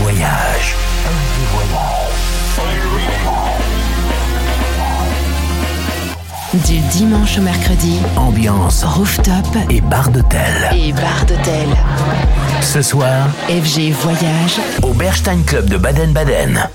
voyage. Du dimanche au mercredi, ambiance rooftop et bar d'hôtel. Et bar d'hôtel. Ce soir, FG Voyage au Berstein Club de Baden-Baden.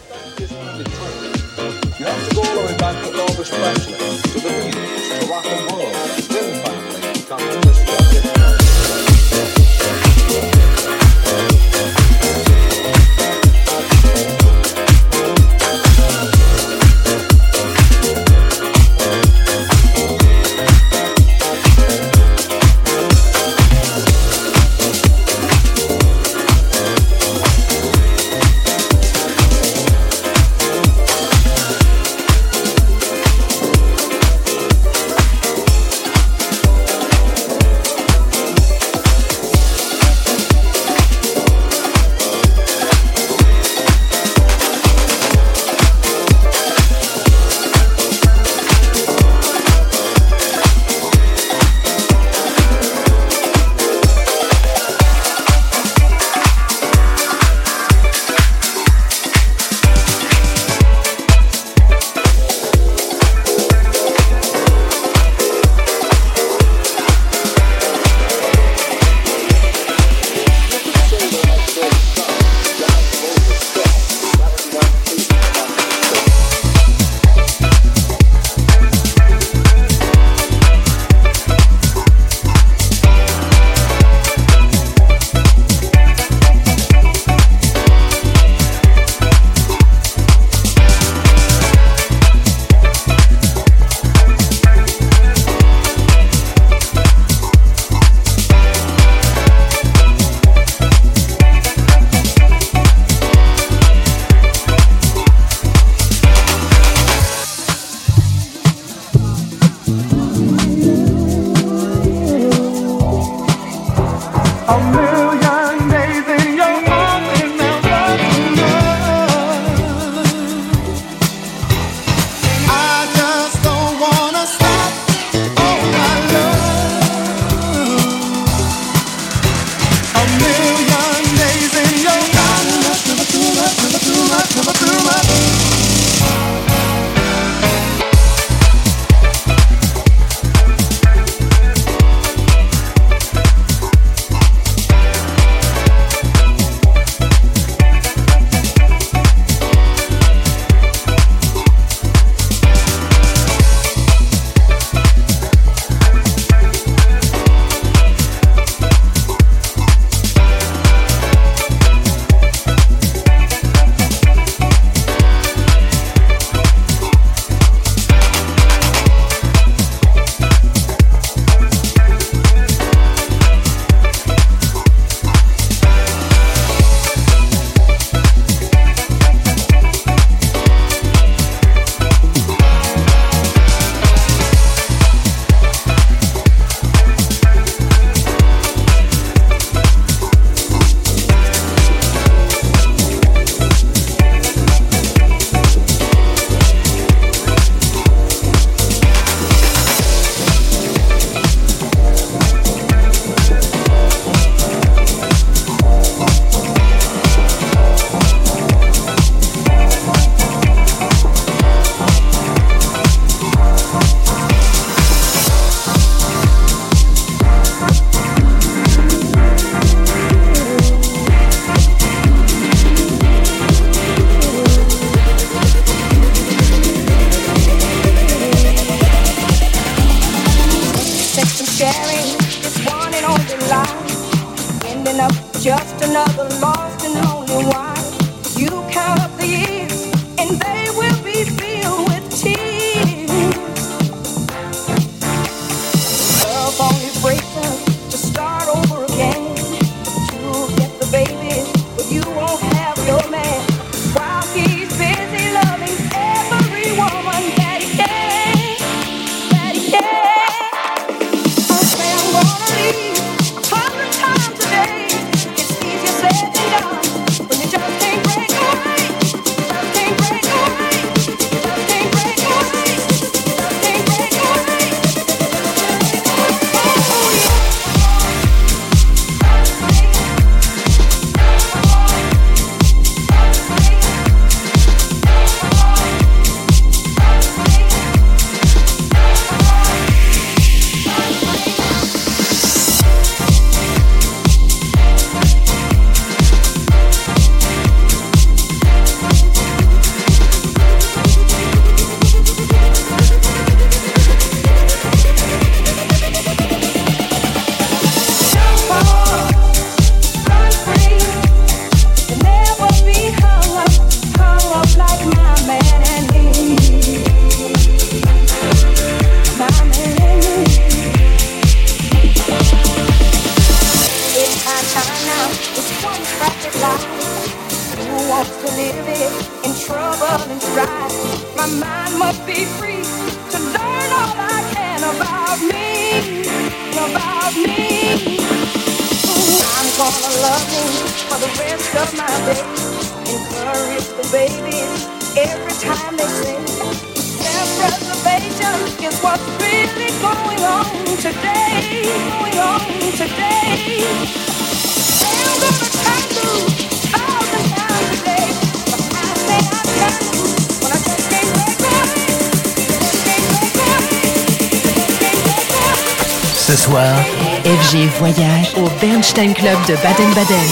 Club de Baden-Baden.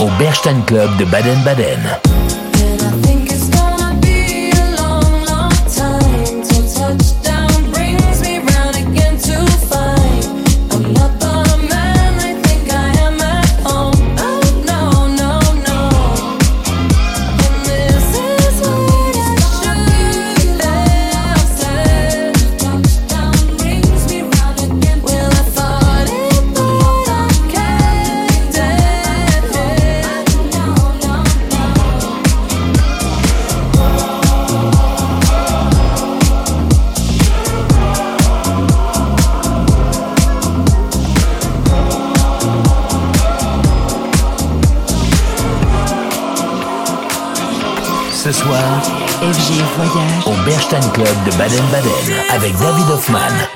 au Berstein Club de Baden-Baden. Baden Baden avec David Hoffman.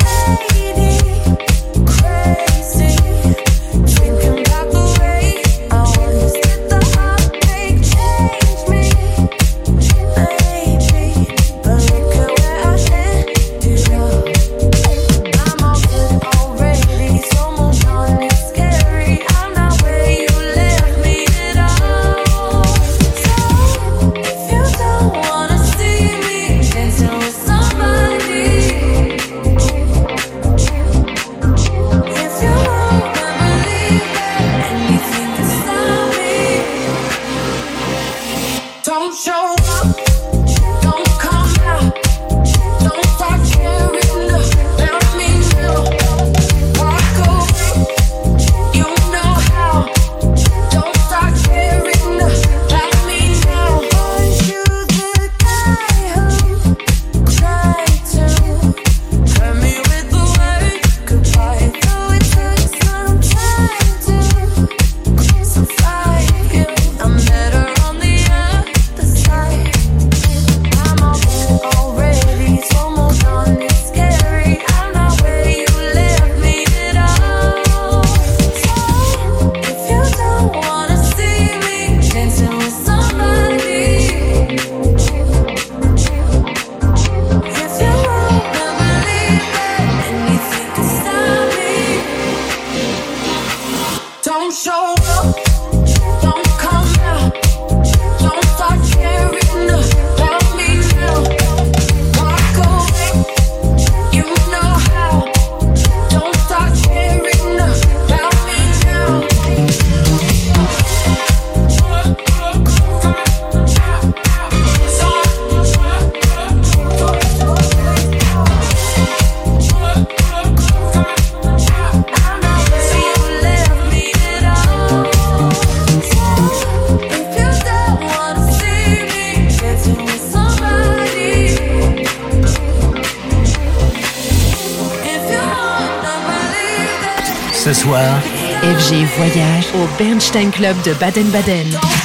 FG Voyage au Bernstein Club de Baden-Baden.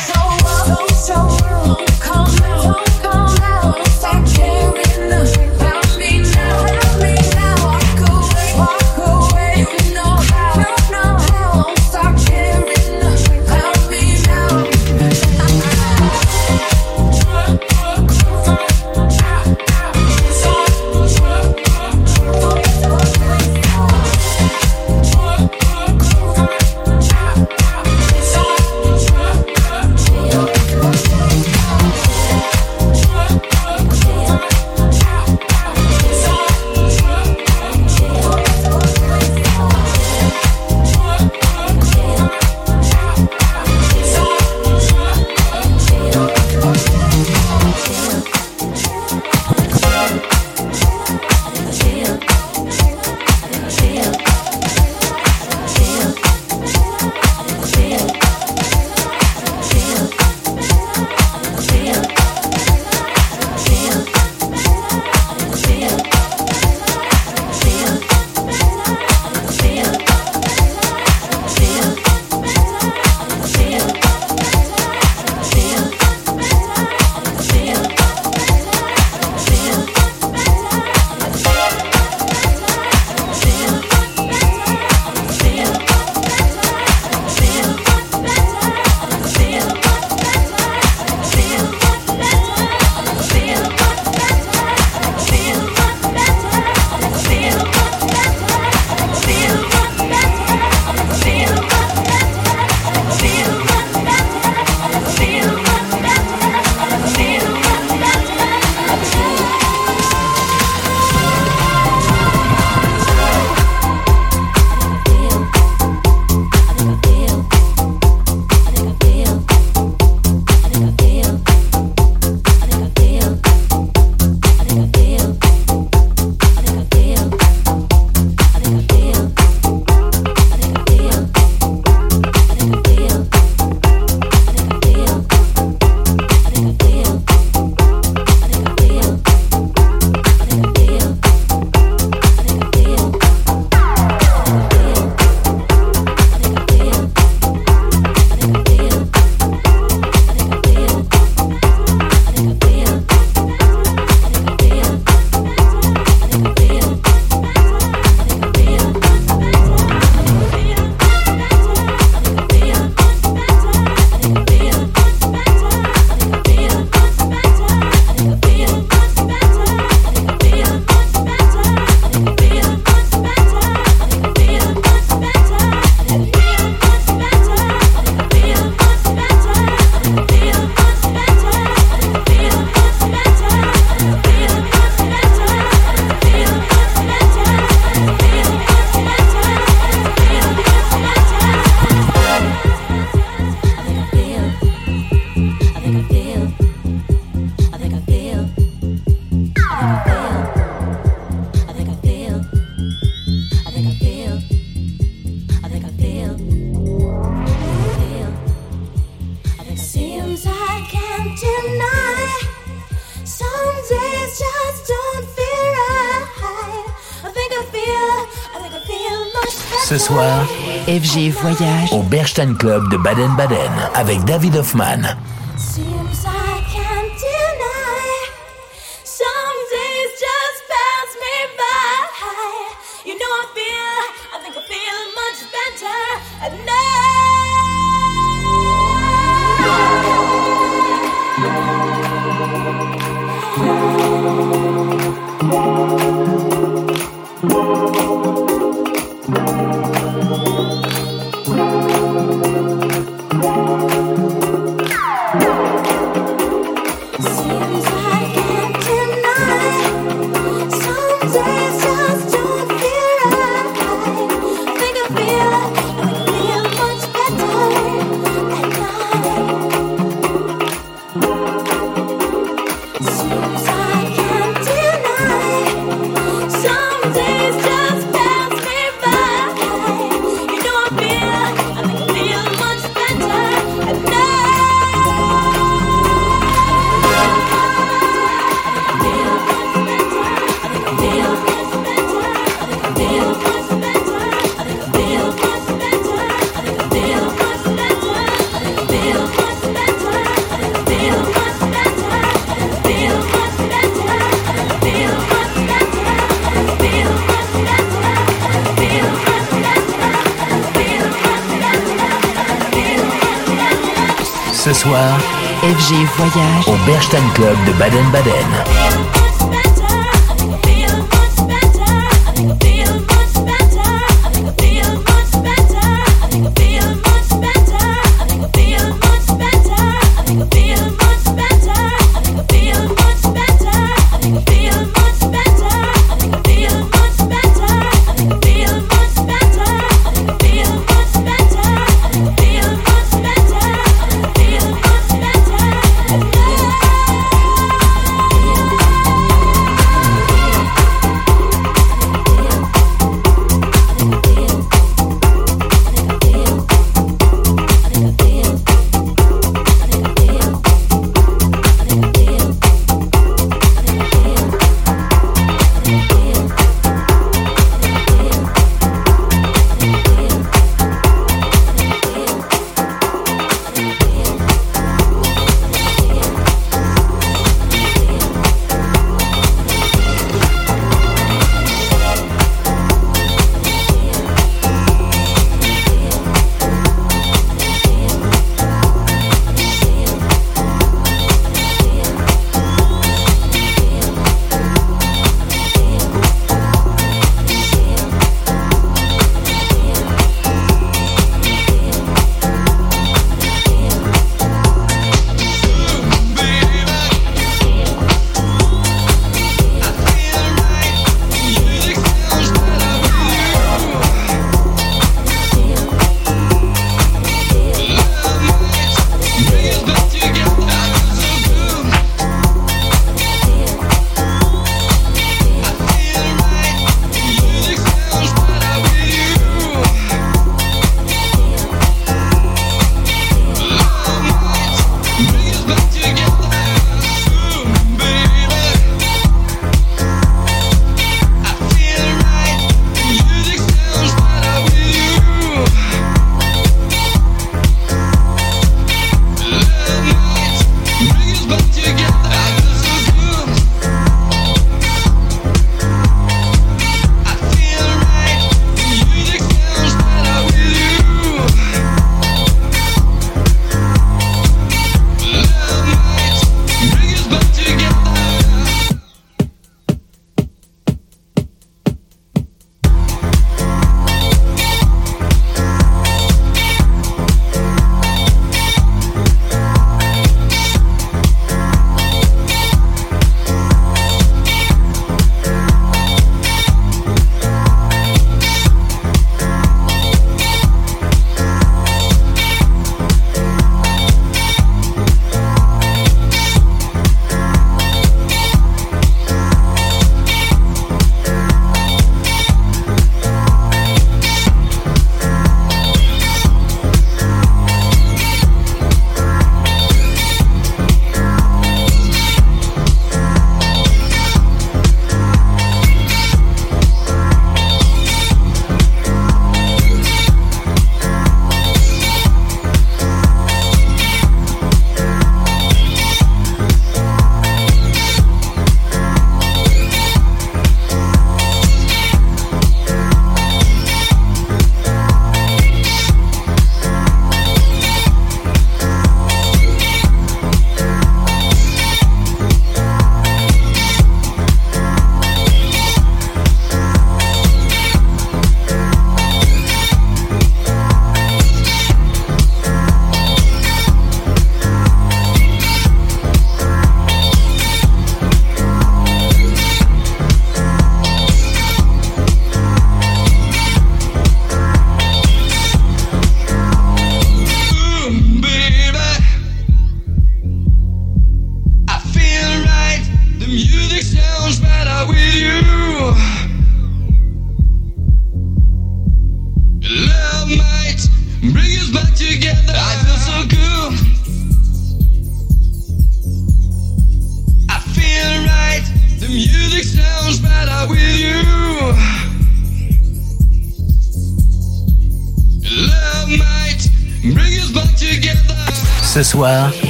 ce soir FG Voyage au Berstein Club de Baden-Baden avec David Hoffman. Bernstein Club de Baden-Baden.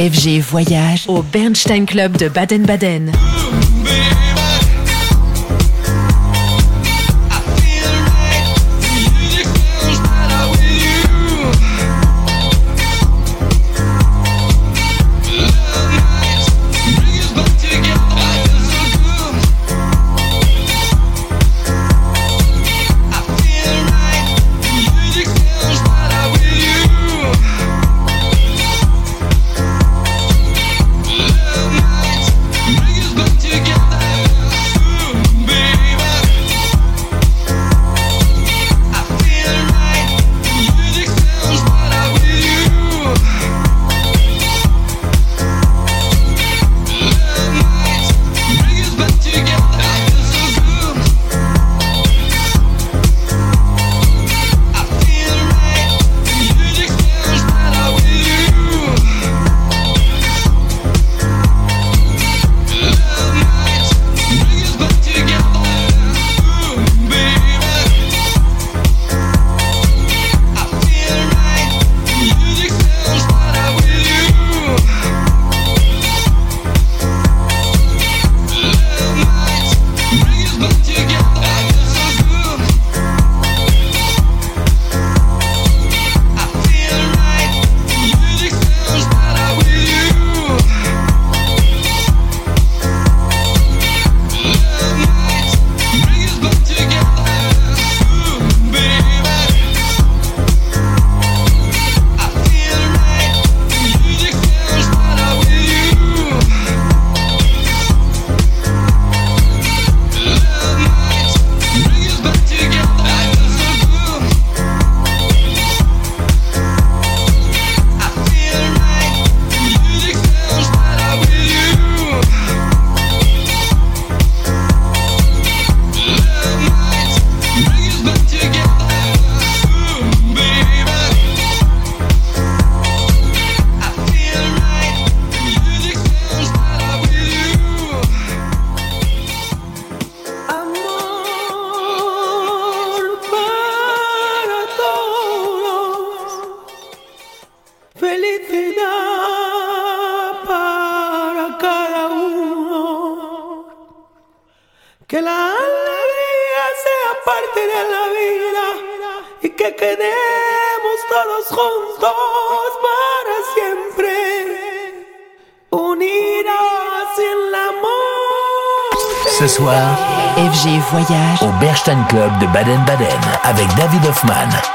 FG Voyage au Bernstein Club de Baden-Baden. Baden-Baden avec David Hoffman.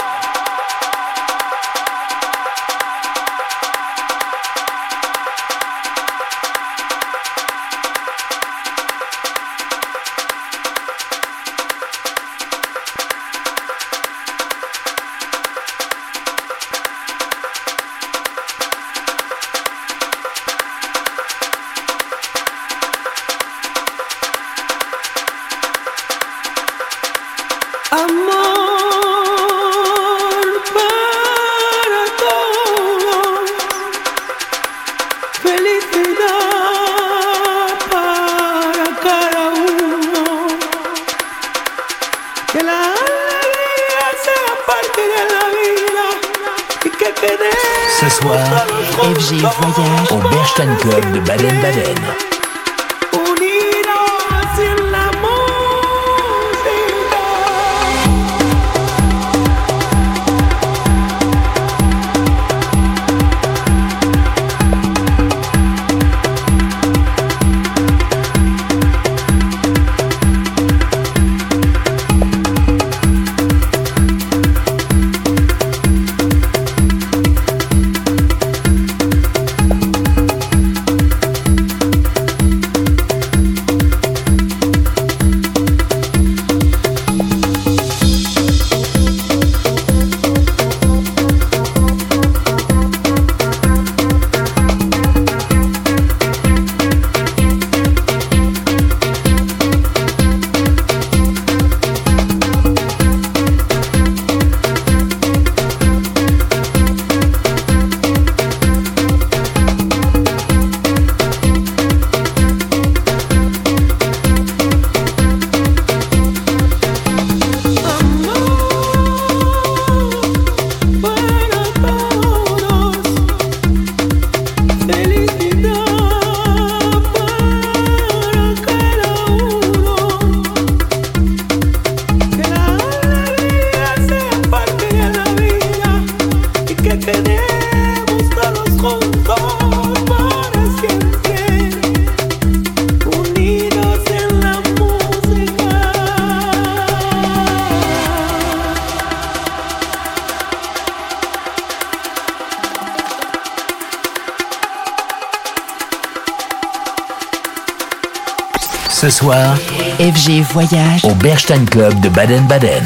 Soir, FG Voyage au Berstein Club de Baden-Baden.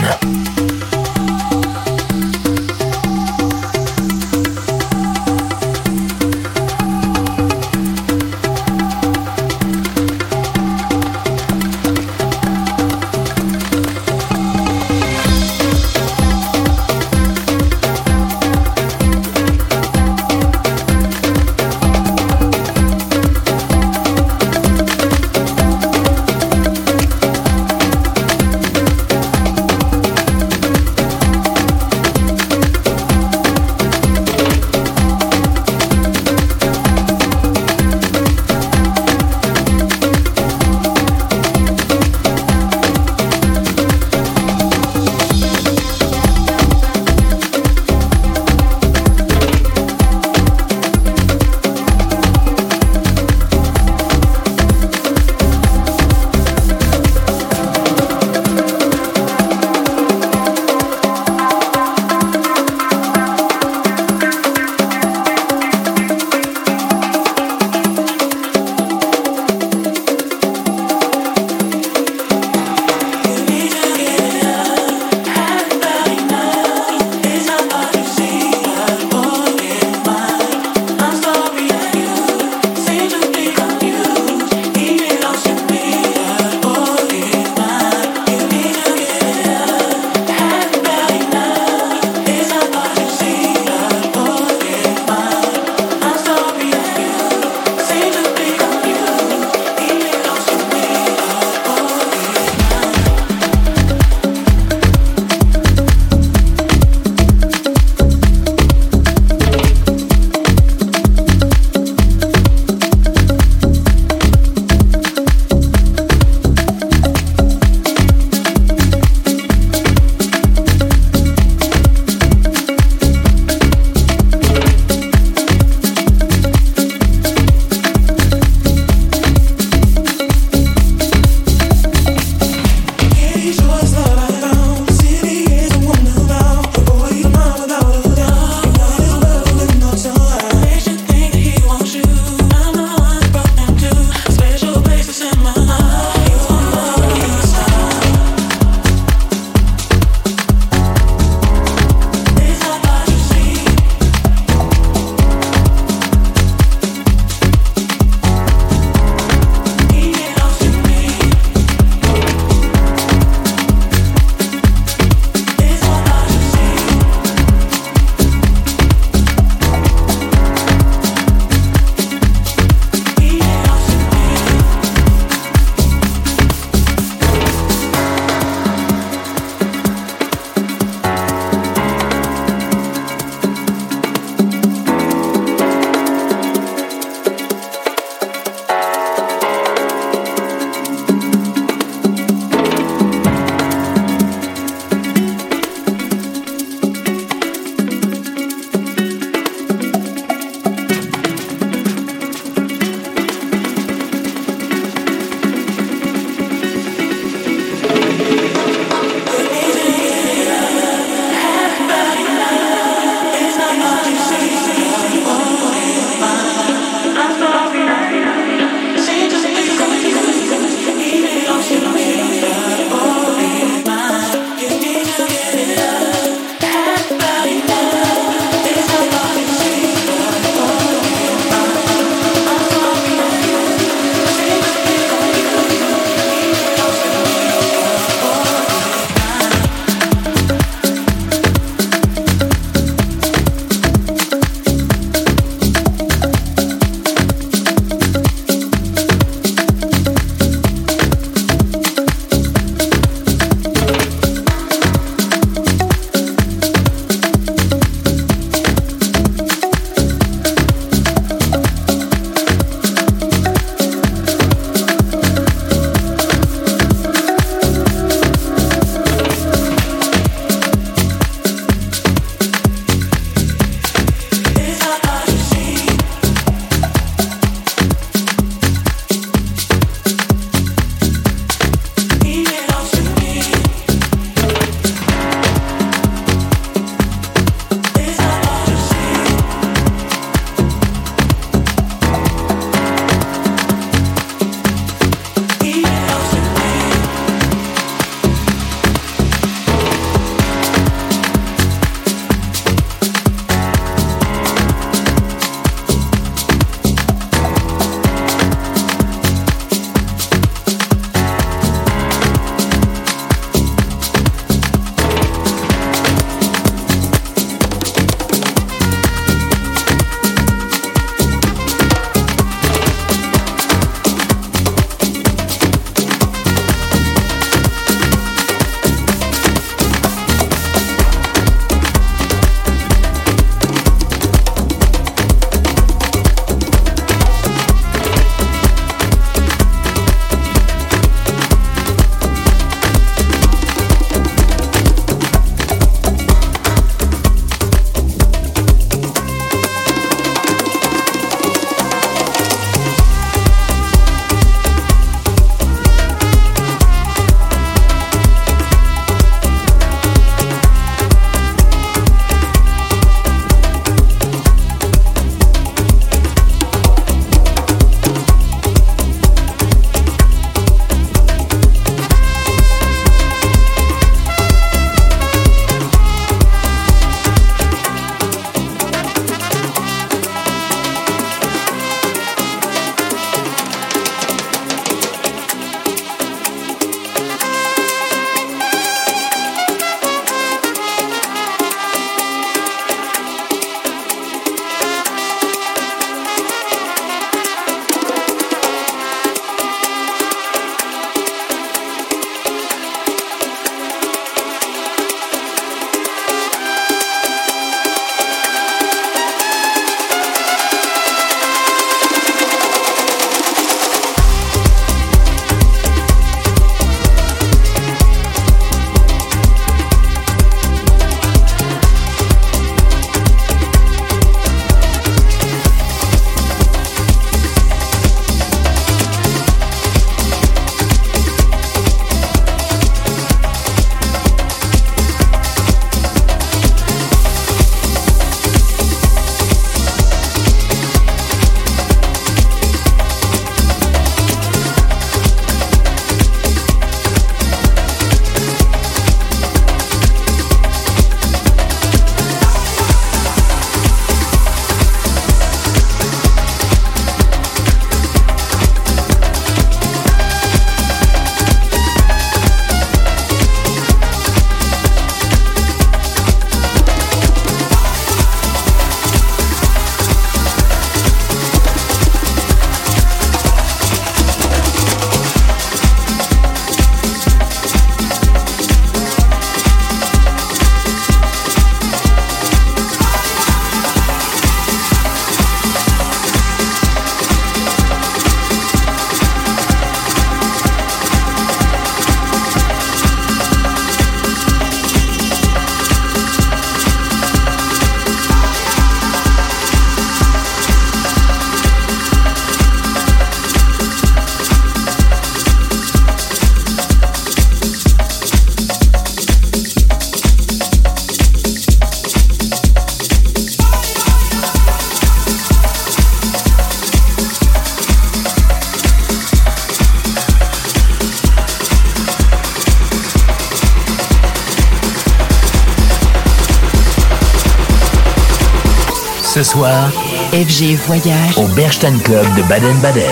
FG Voyage au Berstein Club de Baden-Baden.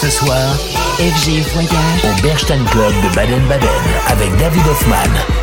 Ce soir, FG Voyage au Berstein Club de Baden-Baden avec David Hoffman.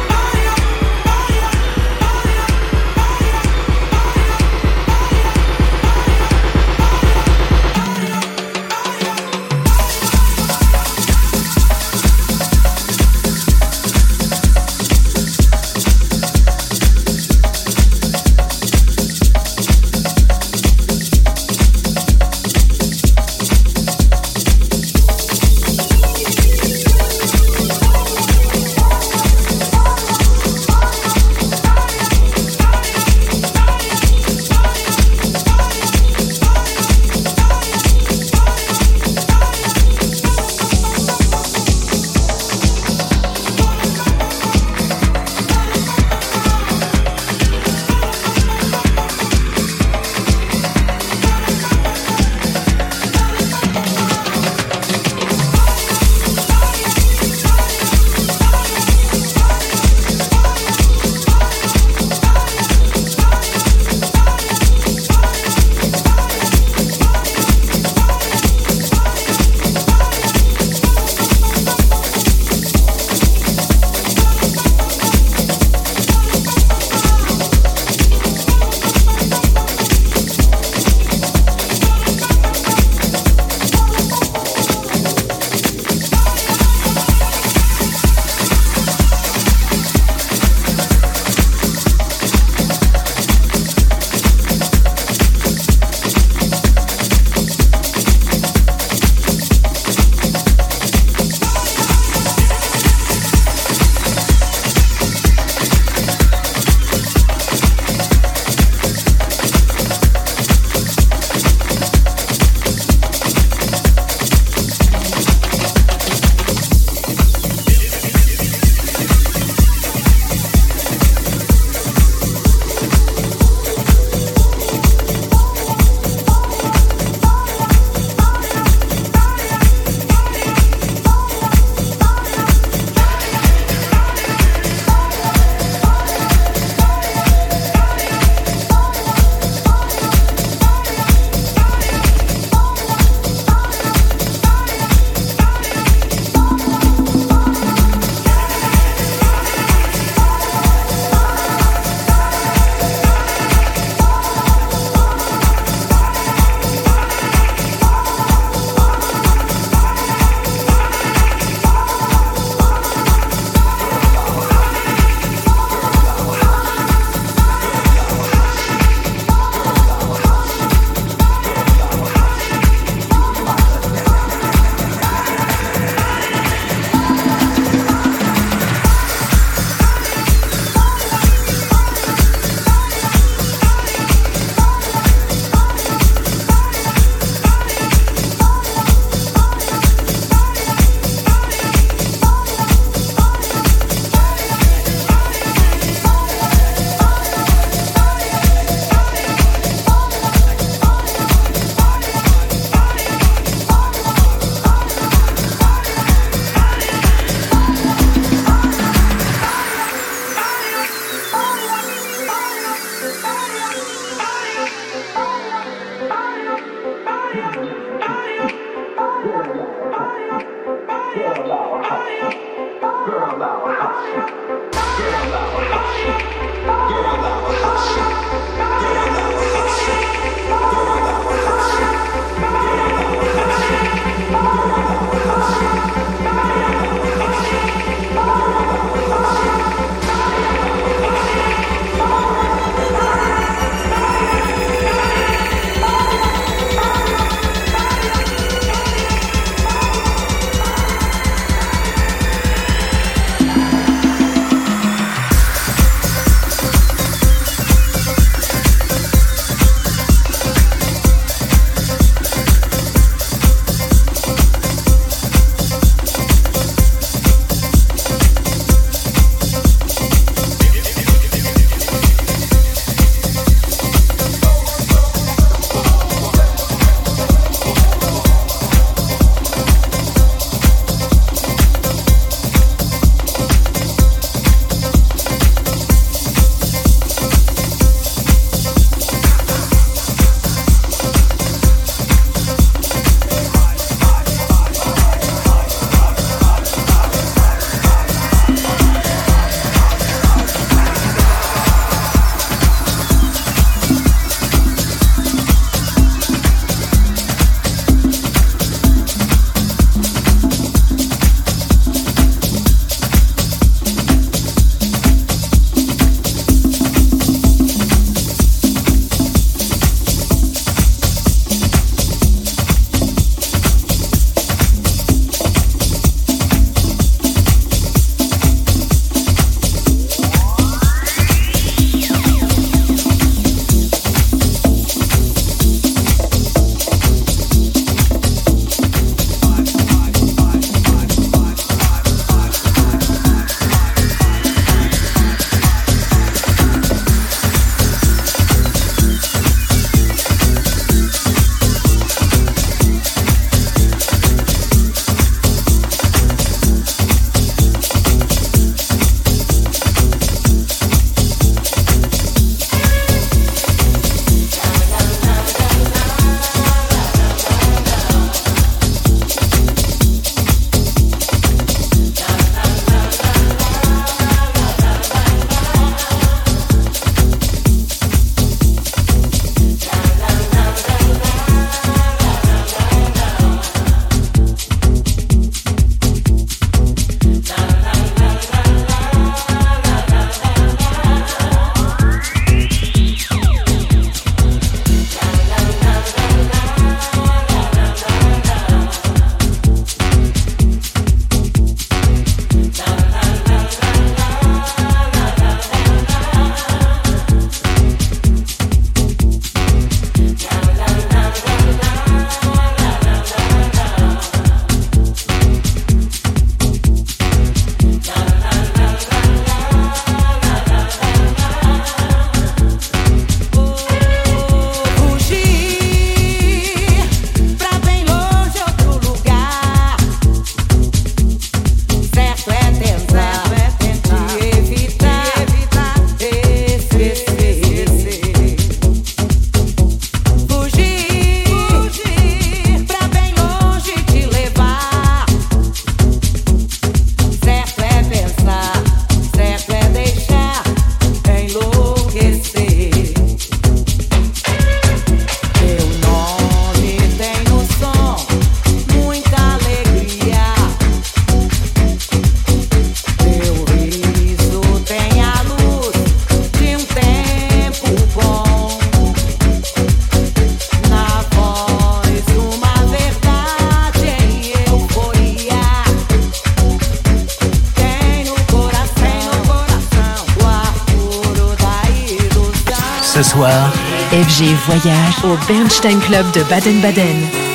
Voyage au Bernstein Club de Baden-Baden.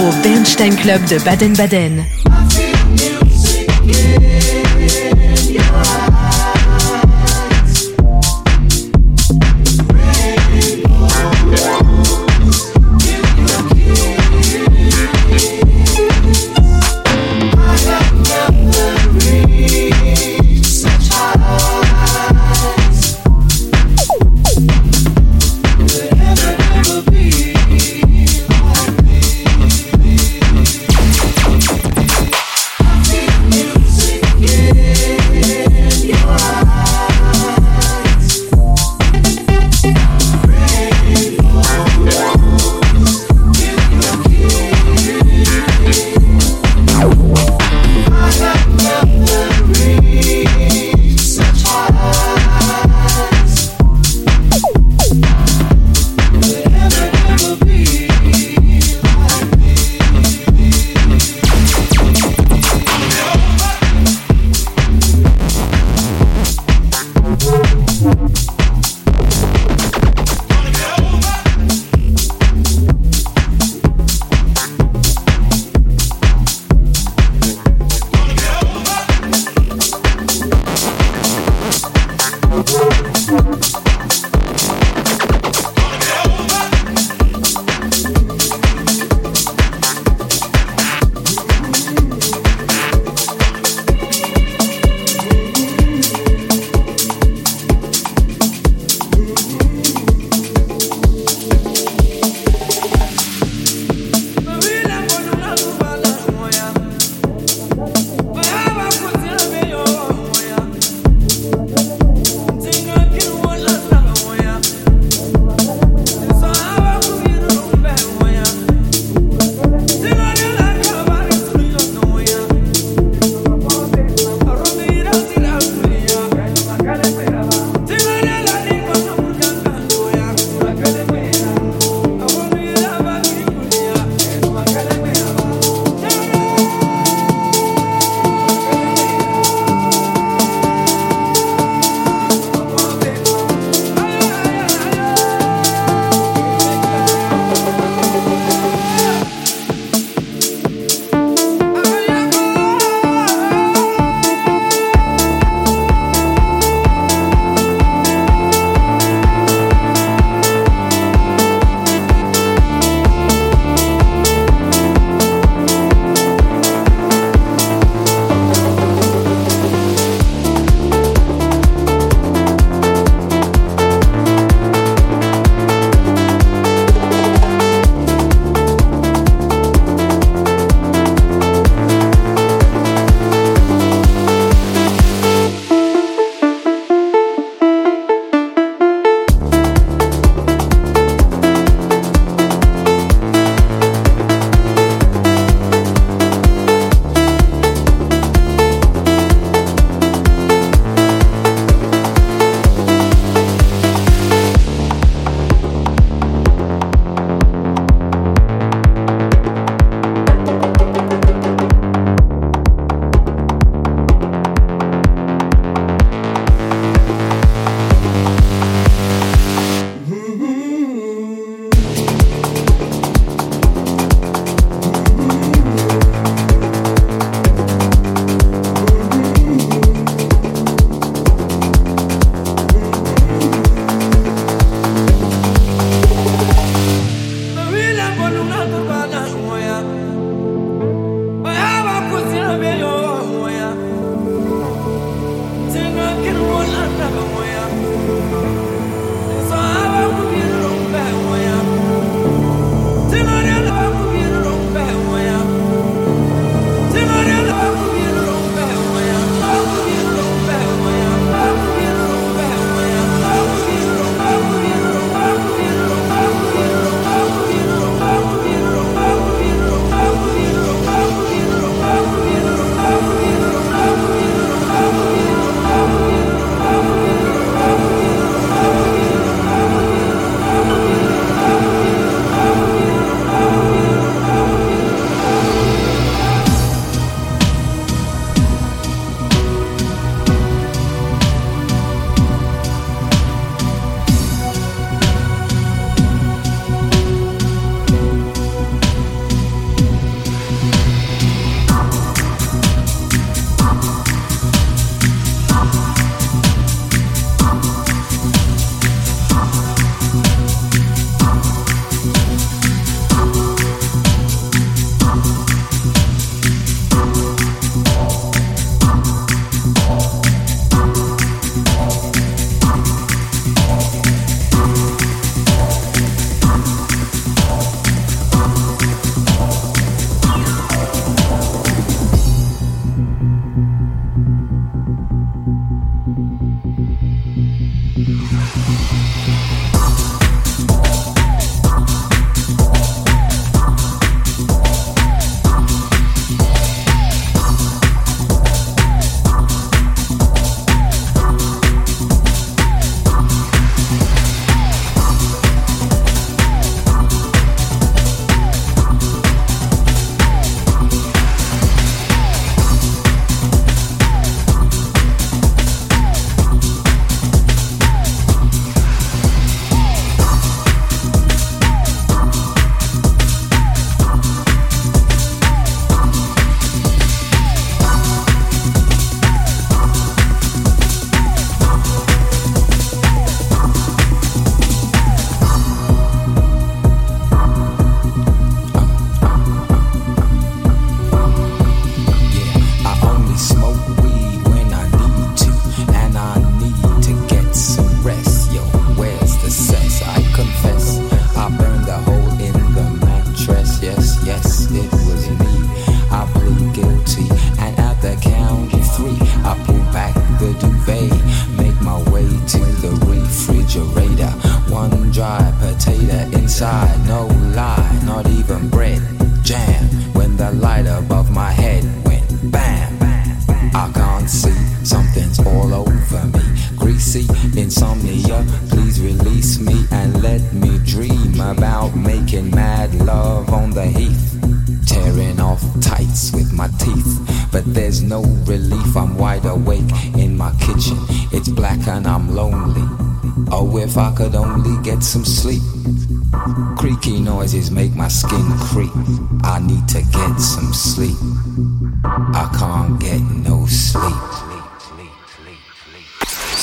Au Bernstein Club de Baden-Baden.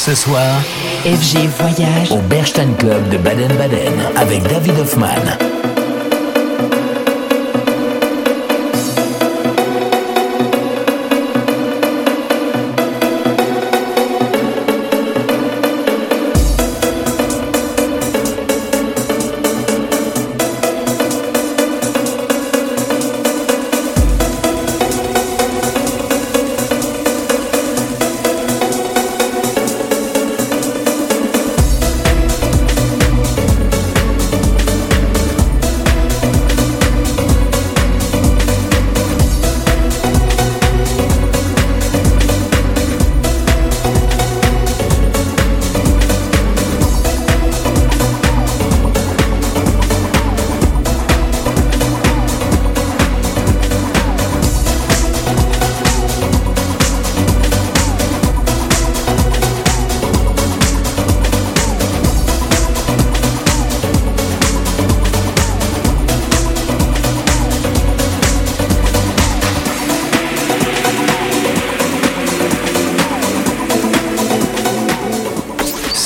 ce soir, FG Voyage au Berstein Club de Baden-Baden avec David Hoffman.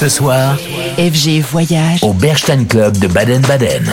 Ce soir, FG Voyage au Berstein Club de Baden-Baden.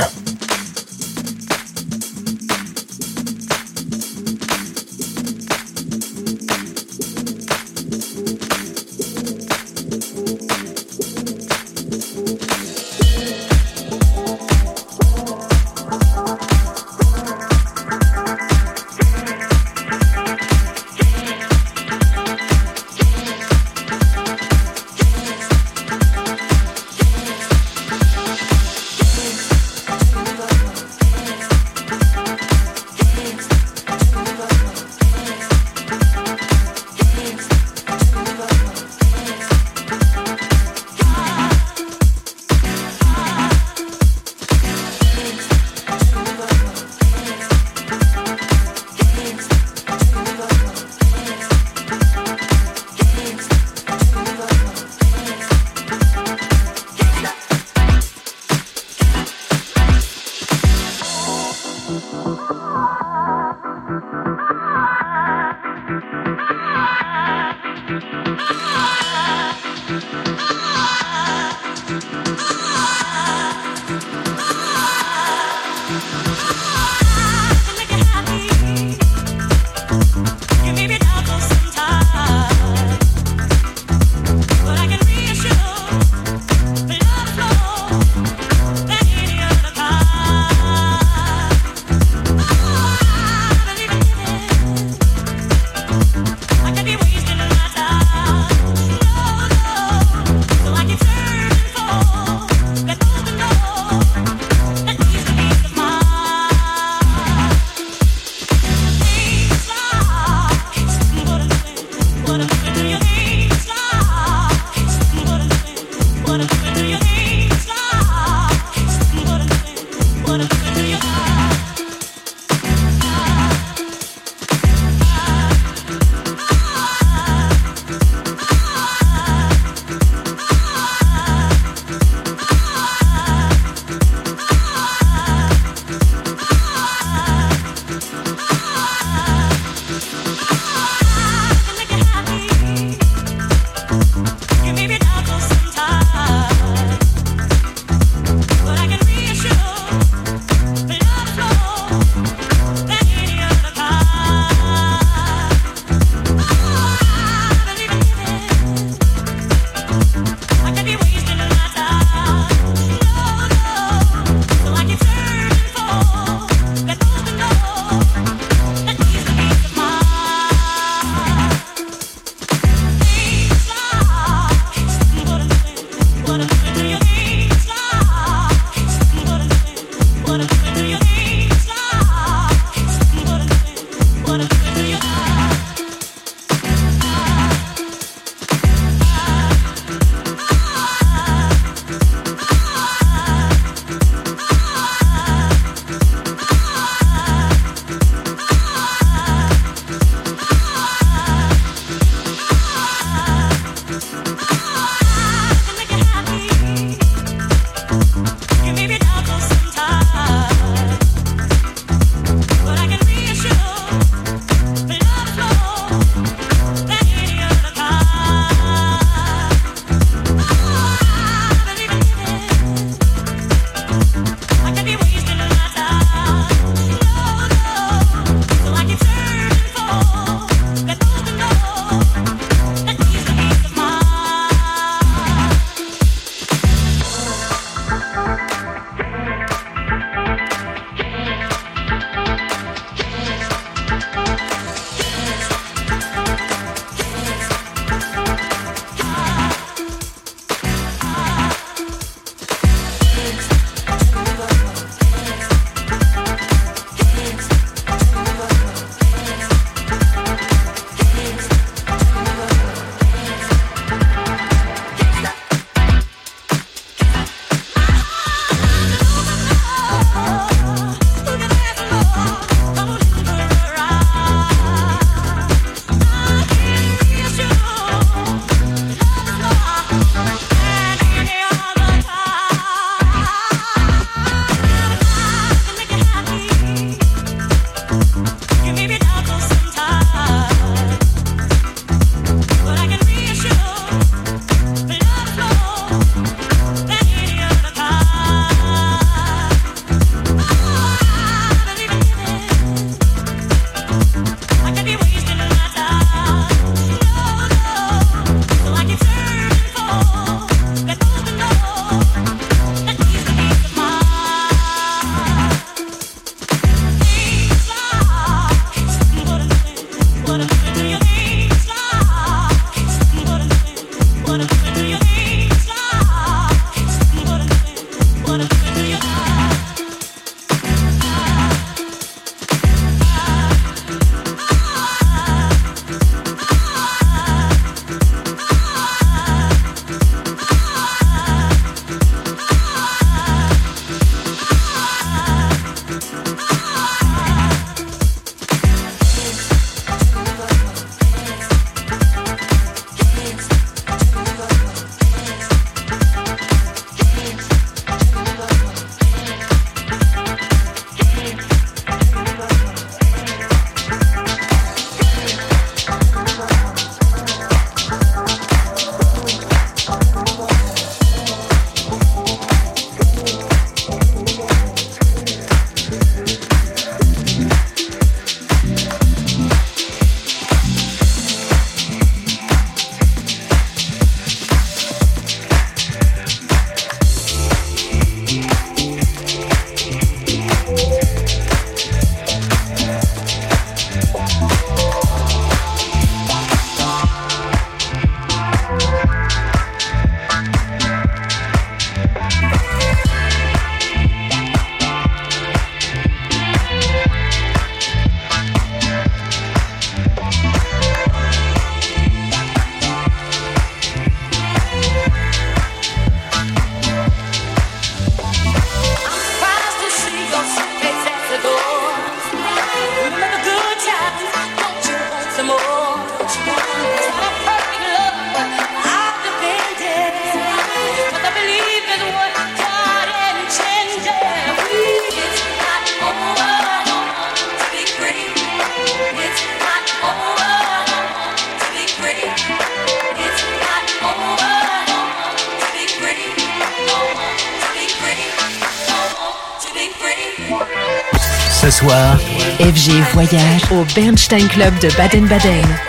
FG Voyage au Bernstein Club de Baden-Baden.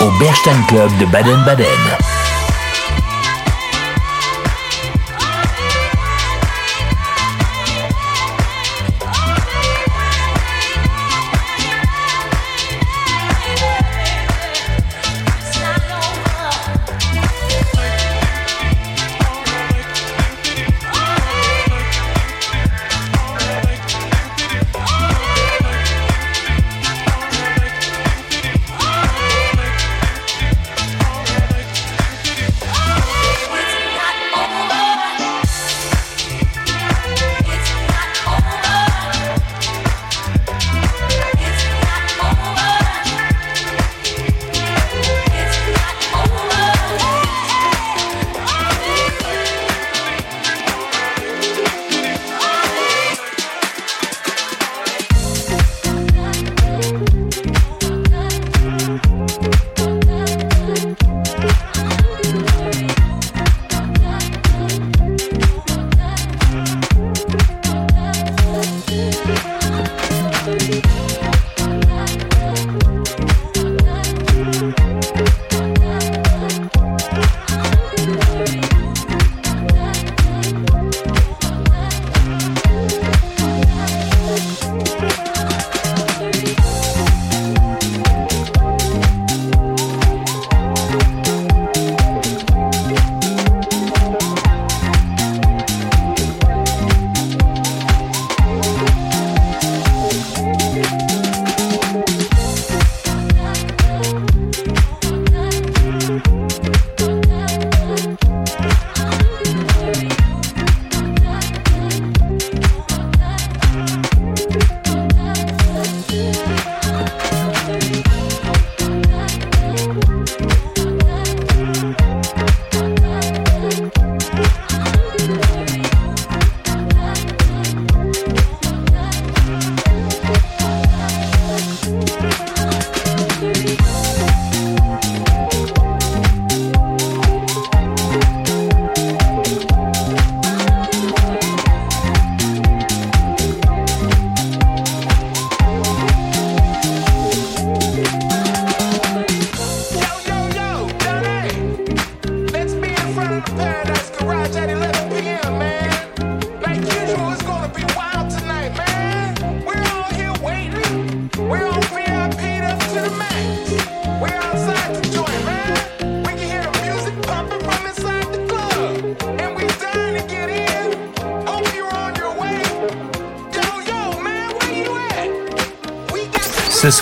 au Berstein Club de Baden-Baden.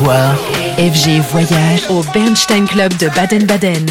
FG Voyage au Bernstein Club de Baden-Baden.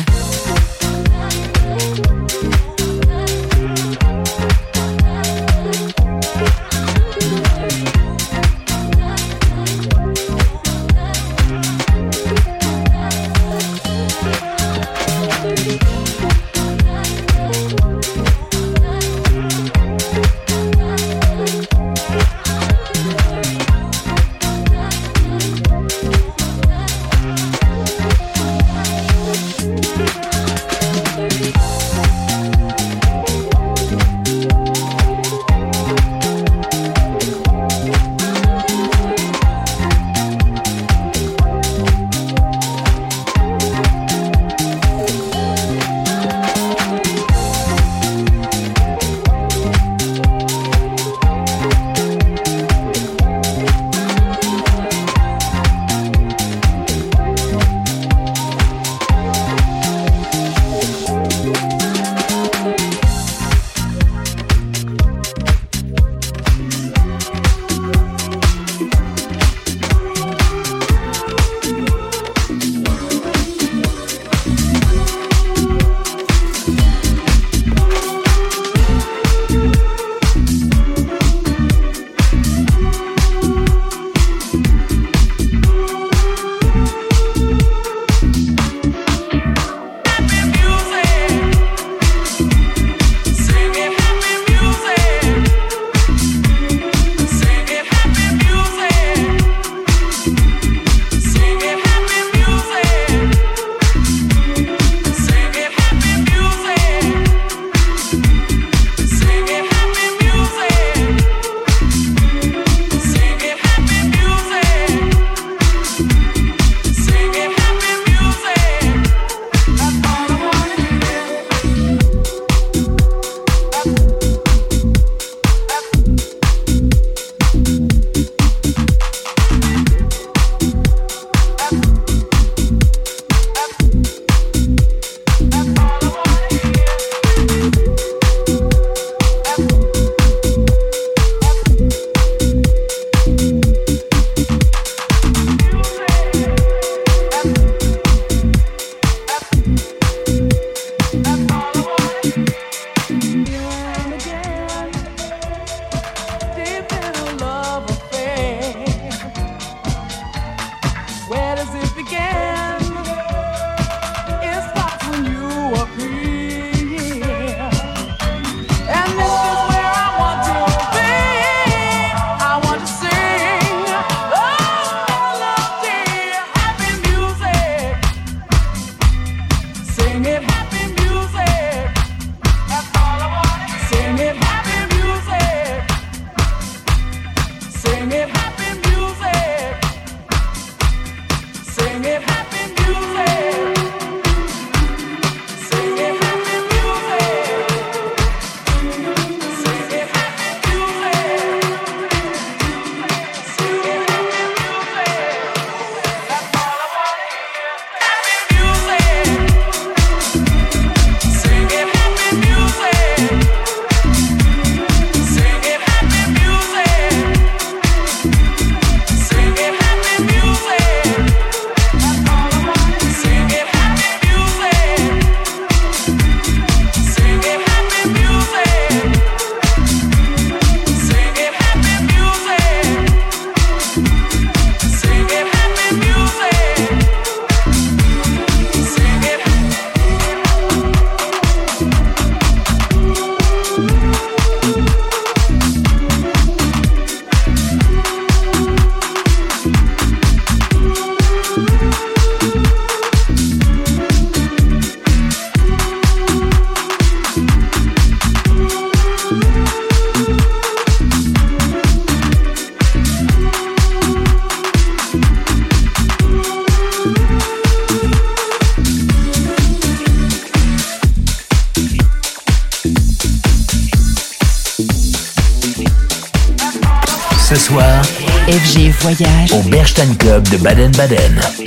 De Baden-Baden.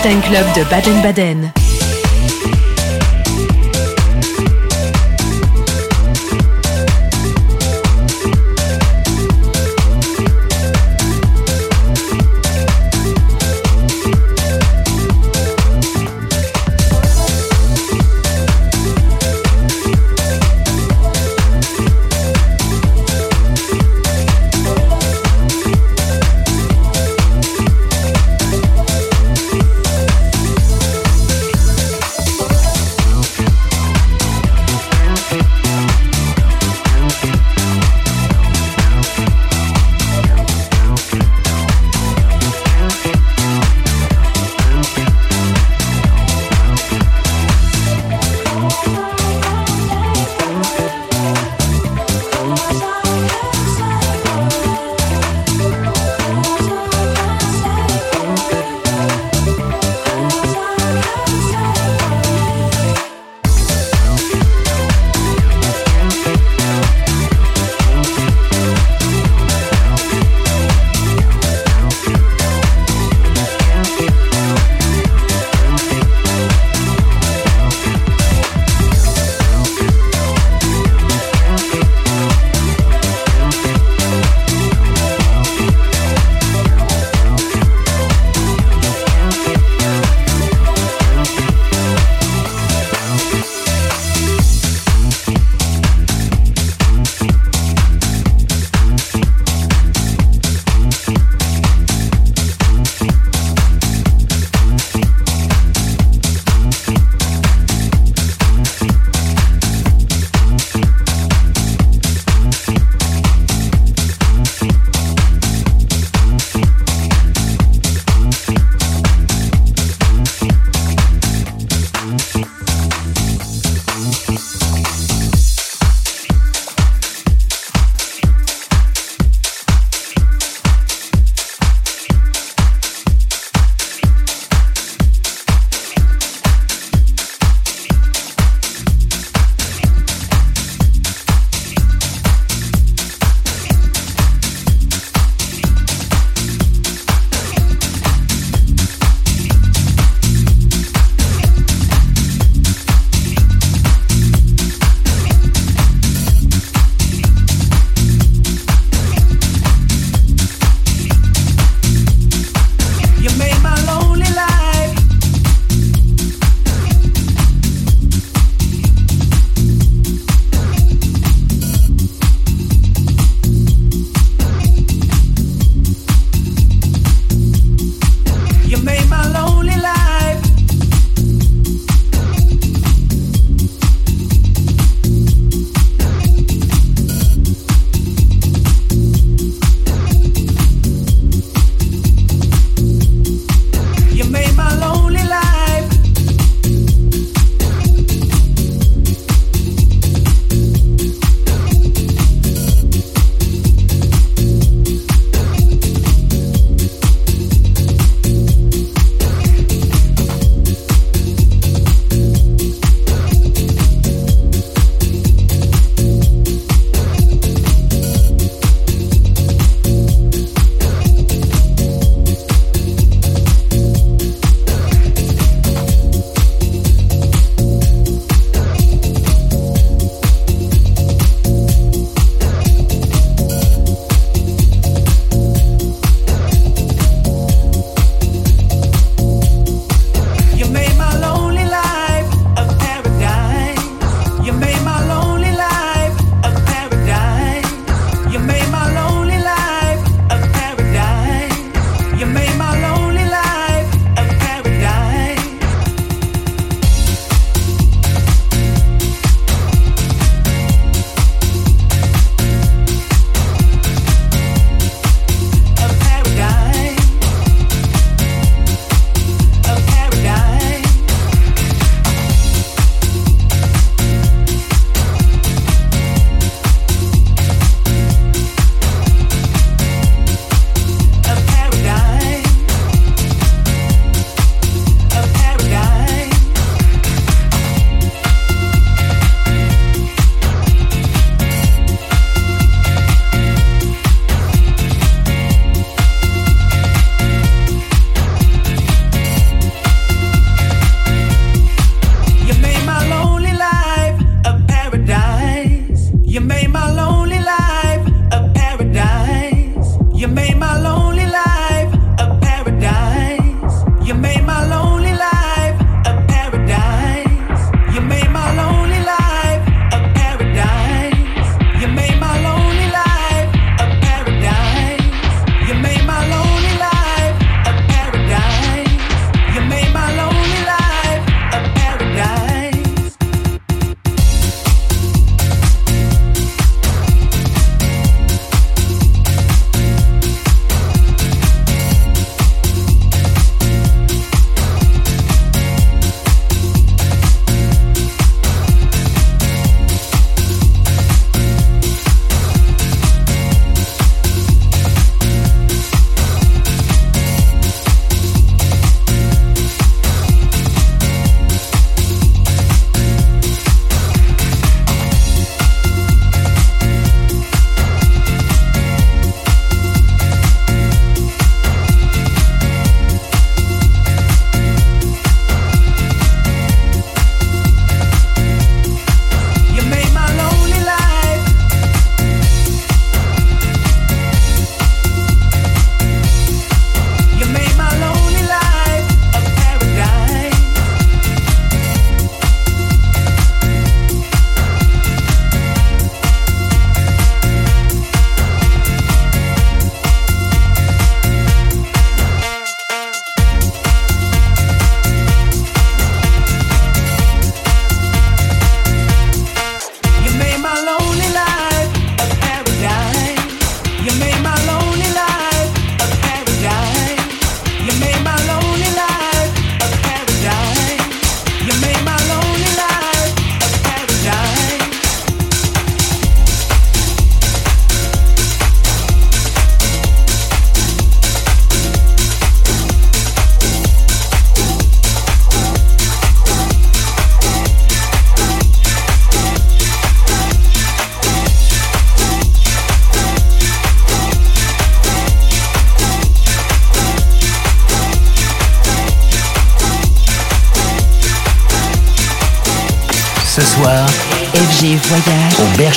Au Bernstein Club de Baden-Baden.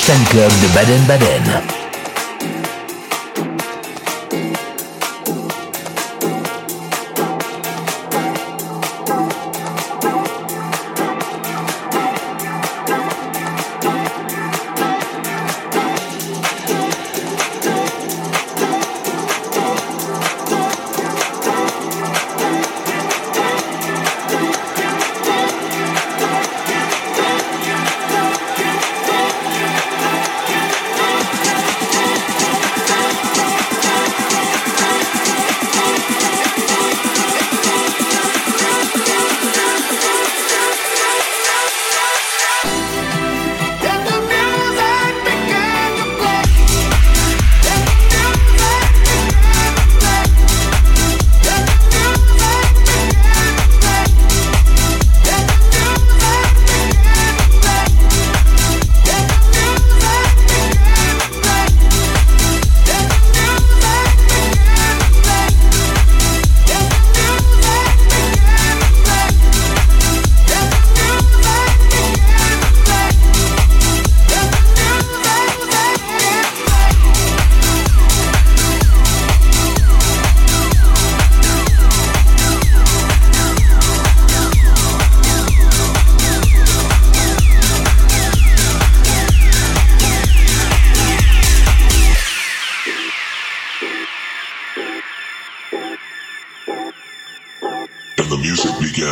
Berstein Club de Baden-Baden.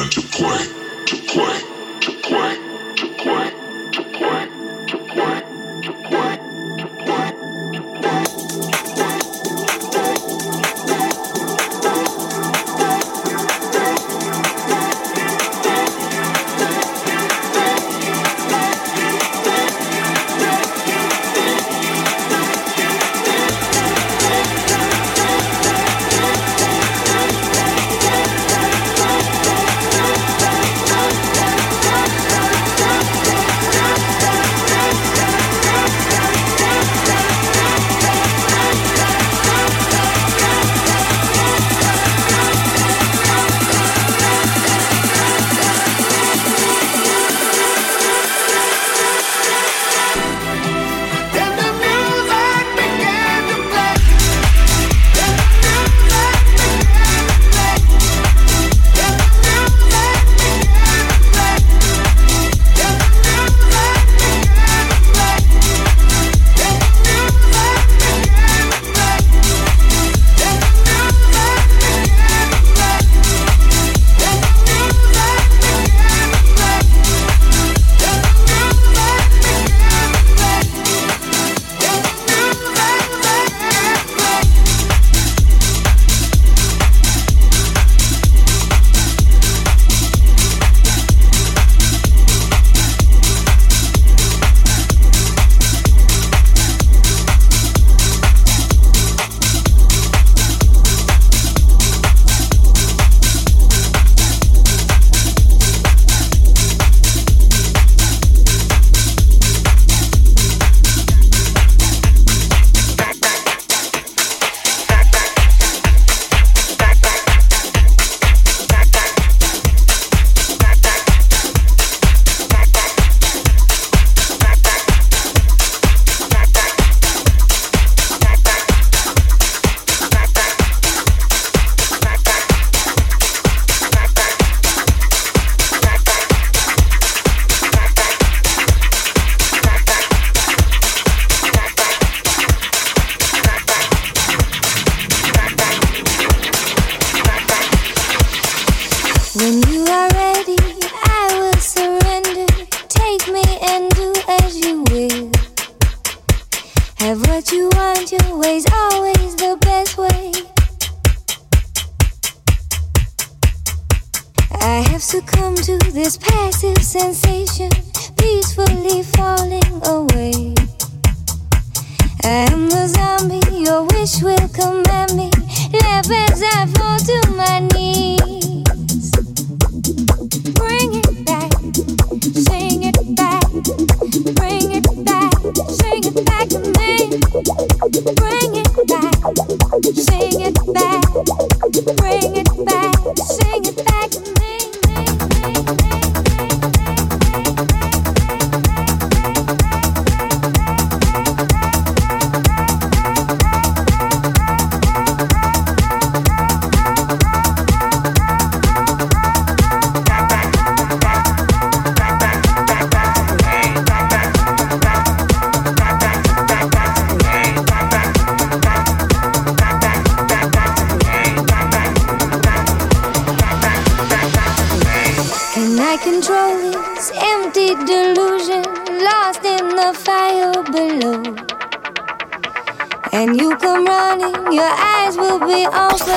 Euh, to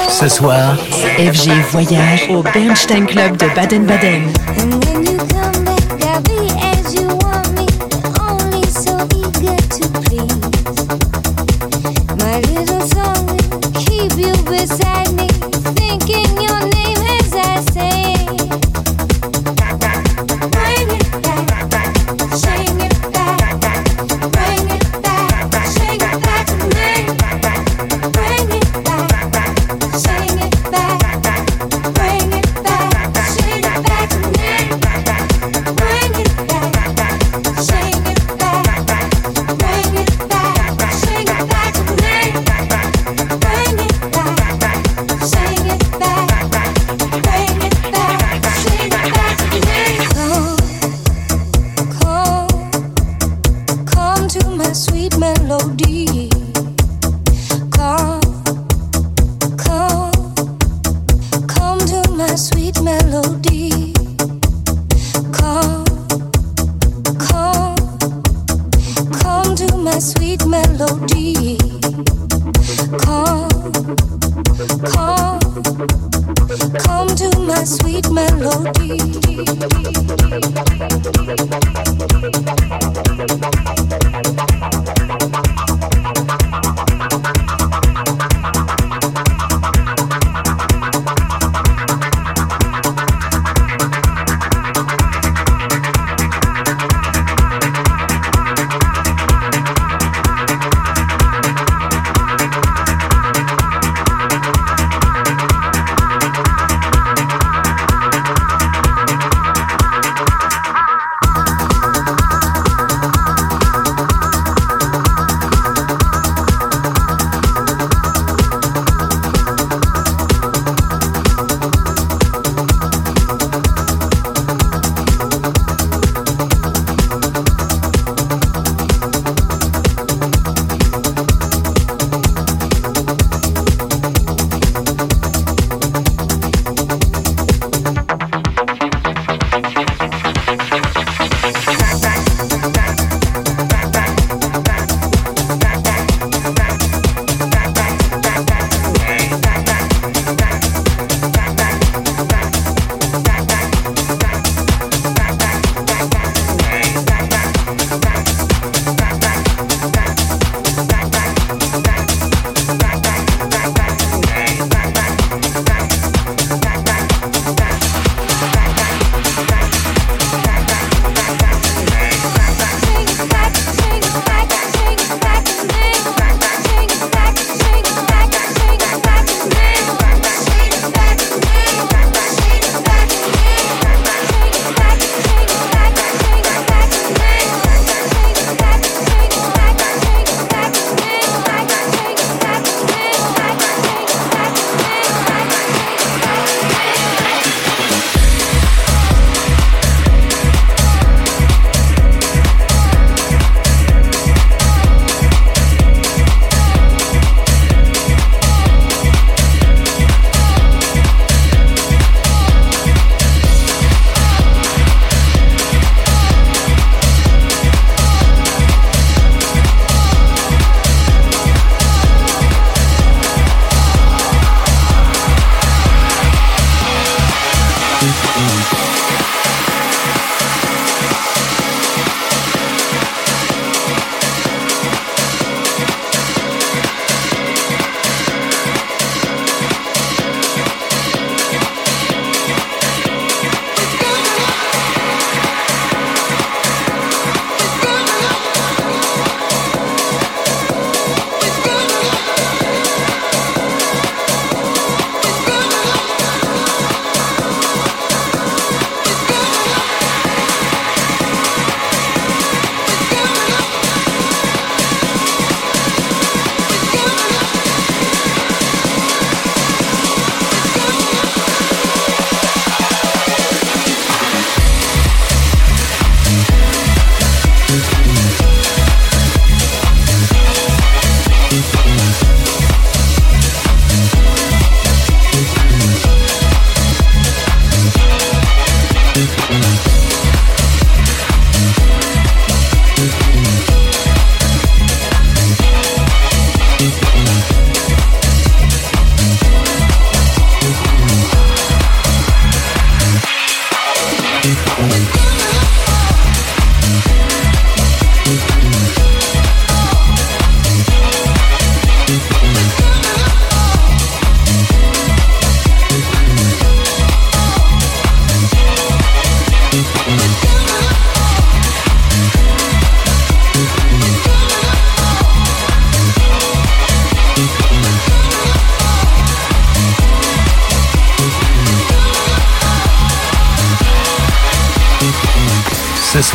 Ce soir, FG Voyage au Bernstein Club de Baden-Baden.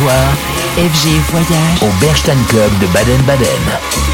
Soir, FG Voyage au Bernstein Club de Baden-Baden.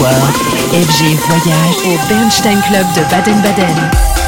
FG Voyage au Bernstein Club de Baden-Baden.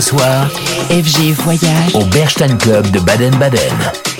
Soir FG Voyage au Bernstein Club de Baden-Baden.